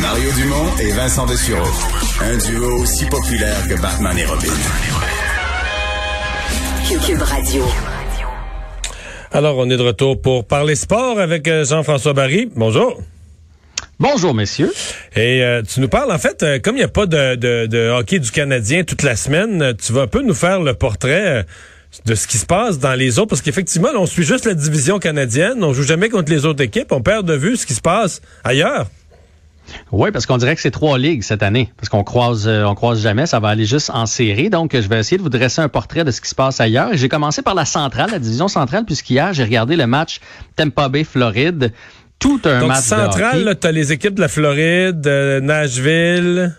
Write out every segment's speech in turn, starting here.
Mario Dumont et Vincent Dessureau. Un duo aussi populaire que Batman et Robin. Cube Radio. Alors, on est de retour pour parler sport avec euh, Jean-François Barry. Bonjour. Bonjour, messieurs. Et euh, tu nous parles, en fait, euh, comme il n'y a pas de, de, de, hockey du Canadien toute la semaine, tu vas un peu nous faire le portrait euh, de ce qui se passe dans les autres, parce qu'effectivement, là, on suit juste la division canadienne, on joue jamais contre les autres équipes, on perd de vue ce qui se passe ailleurs. Oui, parce qu'on dirait que c'est trois ligues cette année, parce qu'on croise, euh, on croise jamais, ça va aller juste en série. Donc, je vais essayer de vous dresser un portrait de ce qui se passe ailleurs. J'ai commencé par la centrale, la division centrale, puisqu'hier, j'ai regardé le match Tampa Bay Floride. Tout un Donc, match de central, hockey. tu as les équipes de la Floride, euh, Nashville.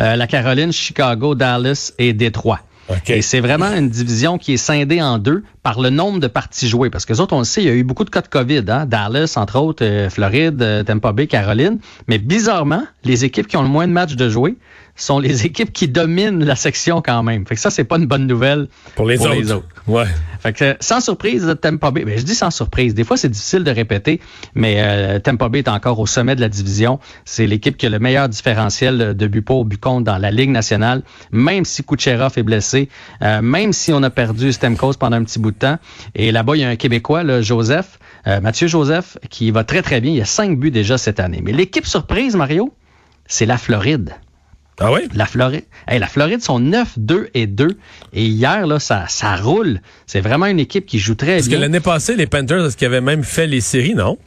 Euh, la Caroline, Chicago, Dallas et Détroit. Et c'est vraiment une division qui est scindée en deux par le nombre de parties jouées. Parce que les autres, on le sait, il y a eu beaucoup de cas de COVID. Hein? Dallas, entre autres, euh, Floride, euh, Tampa Bay, Caroline. Mais bizarrement, les équipes qui ont le moins de matchs de jouer sont les équipes qui dominent la section quand même. Fait que ça, c'est pas une bonne nouvelle Pour les autres. Ouais. fait que sans surprise, Tampa Bay, ben, je dis sans surprise, des fois c'est difficile de répéter, mais euh, Tampa Bay est encore au sommet de la division. C'est l'équipe qui a le meilleur différentiel de but pour but contre dans la Ligue nationale, même si Kucherov est blessé, euh, même si on a perdu Stemkos pendant un petit bout de temps. Et là-bas, il y a un Québécois, là, Joseph, euh, Mathieu Joseph, qui va très très bien. Il a cinq buts déjà cette année. Mais l'équipe surprise, Mario, c'est la Floride. Ah oui? La Floride, hey, la Floride sont 9, 2 et 2. Et hier, là, ça, ça roule. C'est vraiment une équipe qui joue très Parce que bien. l'année passée, les Panthers, est-ce qu'ils avaient même fait les séries, non?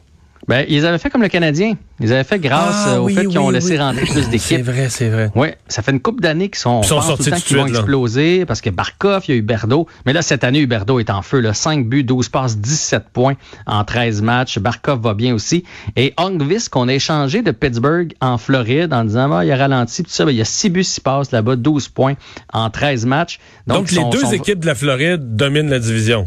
Ben, ils avaient fait comme le Canadien. Ils avaient fait grâce Ah, euh, au oui, fait qu'ils ont laissé oui. rentrer plus C'est d'équipes. vrai, c'est vrai. Oui, ça fait une couple d'années qu'ils sont, Ils sont sortis tout le temps qu'ils vont exploser parce que Barkov, il y a eu Berdo. Mais là, cette année, Huberdo est en feu. Là. 5 buts, 12 passes, 17 points en 13 matchs. Barkov va bien aussi. Et Hongvis, qu'on a échangé de Pittsburgh en Floride en disant, ah, il a ralenti, tout ça. Ben, il y a 6 buts, 6 passes là-bas, 12 points en 13 matchs. Donc, les sont- deux sont- équipes de la Floride dominent la division.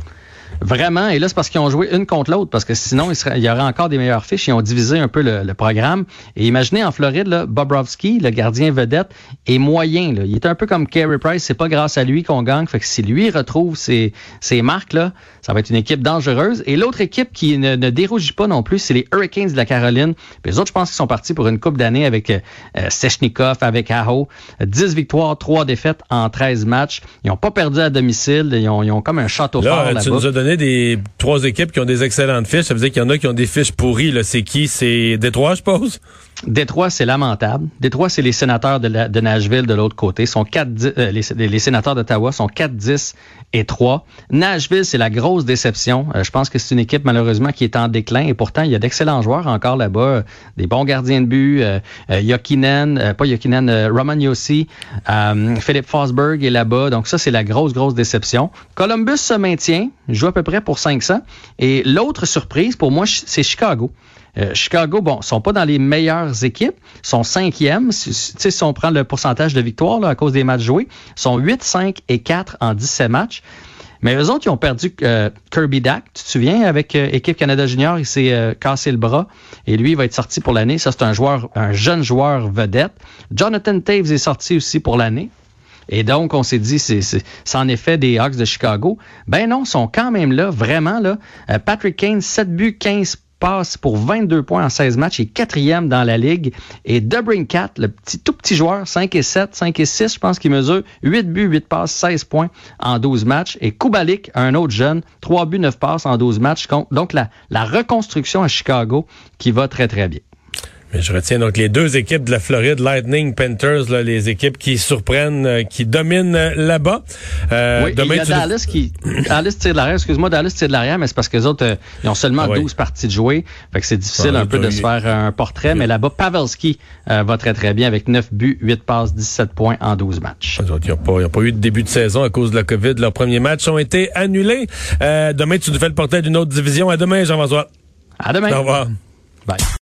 Vraiment, et là, c'est parce qu'ils ont joué une contre l'autre, parce que sinon, il, serait- il y aurait encore des meilleures fiches. Ils ont divisé un peu le, le programme. Et imaginez, en Floride, là, Bobrovski, le gardien vedette, est moyen. Là. Il est un peu comme Carey Price. C'est pas grâce à lui qu'on gagne. Fait que si lui retrouve ses, ses marques, là, ça va être une équipe dangereuse. Et l'autre équipe qui ne, ne dérougit pas non plus, c'est les Hurricanes de la Caroline. Puis les autres, je pense qu'ils sont partis pour une coupe d'années avec euh, euh, Sechnikov, avec Aho. 10 victoires, 3 défaites en 13 matchs. Ils n'ont pas perdu à domicile. Ils ont, ils ont comme un château fort Là, là-bas. Donné des trois équipes qui ont des excellentes fiches. Ça veut dire qu'il y en a qui ont des fiches pourries. C'est qui? C'est Détroit, je suppose? Détroit, c'est lamentable. Détroit, c'est les sénateurs de, Nashville de l'autre côté. Sont 4, euh, les, sénateurs d'Ottawa sont 4, 10 et 3. Nashville, c'est la grosse déception. Euh, je pense que c'est une équipe, malheureusement, qui est en déclin. Et pourtant, il y a d'excellents joueurs encore là-bas. Euh, Des bons gardiens de but. Jokinen, pas Jokinen, Roman Yossi. Philippe Fosberg est là-bas. Donc ça, c'est la grosse, grosse déception. Columbus se maintient. Joue à peu près pour 500. Et l'autre surprise, pour moi, c'est Chicago. Euh, Chicago, bon, sont pas dans les meilleures équipes, sont cinquièmes. Si, si- on prend le pourcentage de victoire là, à cause des matchs joués, sont 8, 5 et 4 en 17 matchs. Mais eux autres, ils ont perdu euh, Kirby Dack, tu te souviens, avec euh, équipe Canada Junior, il s'est euh, cassé le bras et lui, il va être sorti pour l'année. Ça, c'est un joueur, un jeune joueur vedette. Jonathan Taves est sorti aussi pour l'année. Et donc, on s'est dit, c'est, c'est, c'est en effet des Hawks de Chicago. Ben non, ils sont quand même là, vraiment là. Euh, Patrick Kane, 7 buts, 15 passes pour 22 points en 16 matchs, il est quatrième dans la ligue. Et Debrincat, le petit, tout petit joueur, 5 et 7, 5 et 6, je pense qu'il mesure 8 buts, 8 passes, 16 points en 12 matchs. Et Kubalik, un autre jeune, 3 buts, 9 passes en 12 matchs. Donc, la, la reconstruction à Chicago qui va très, très bien. Mais je retiens donc les deux équipes de la Floride, Lightning, Panthers, là, les équipes qui surprennent, euh, qui dominent euh, là-bas. Euh, oui, demain, il y a tu- Dallas qui. Dallas tire de l'arrière, excuse-moi, Dallas tire de l'arrière, mais c'est parce que les autres, euh, ils ont seulement Ah oui. 12 parties de jouer. Fait que c'est difficile Ah, un peu de se faire un portrait, mais là-bas, Pavelski euh, va très très bien avec 9 buts, 8 passes, 17 points en 12 matchs. Eux autres, Ils n'ont pas, pas eu de début de saison à cause de la COVID. Leurs premiers matchs ont été annulés. Euh, demain, tu nous fais le portrait d'une autre division. À demain, Jean-François. À demain. Au revoir. Bye.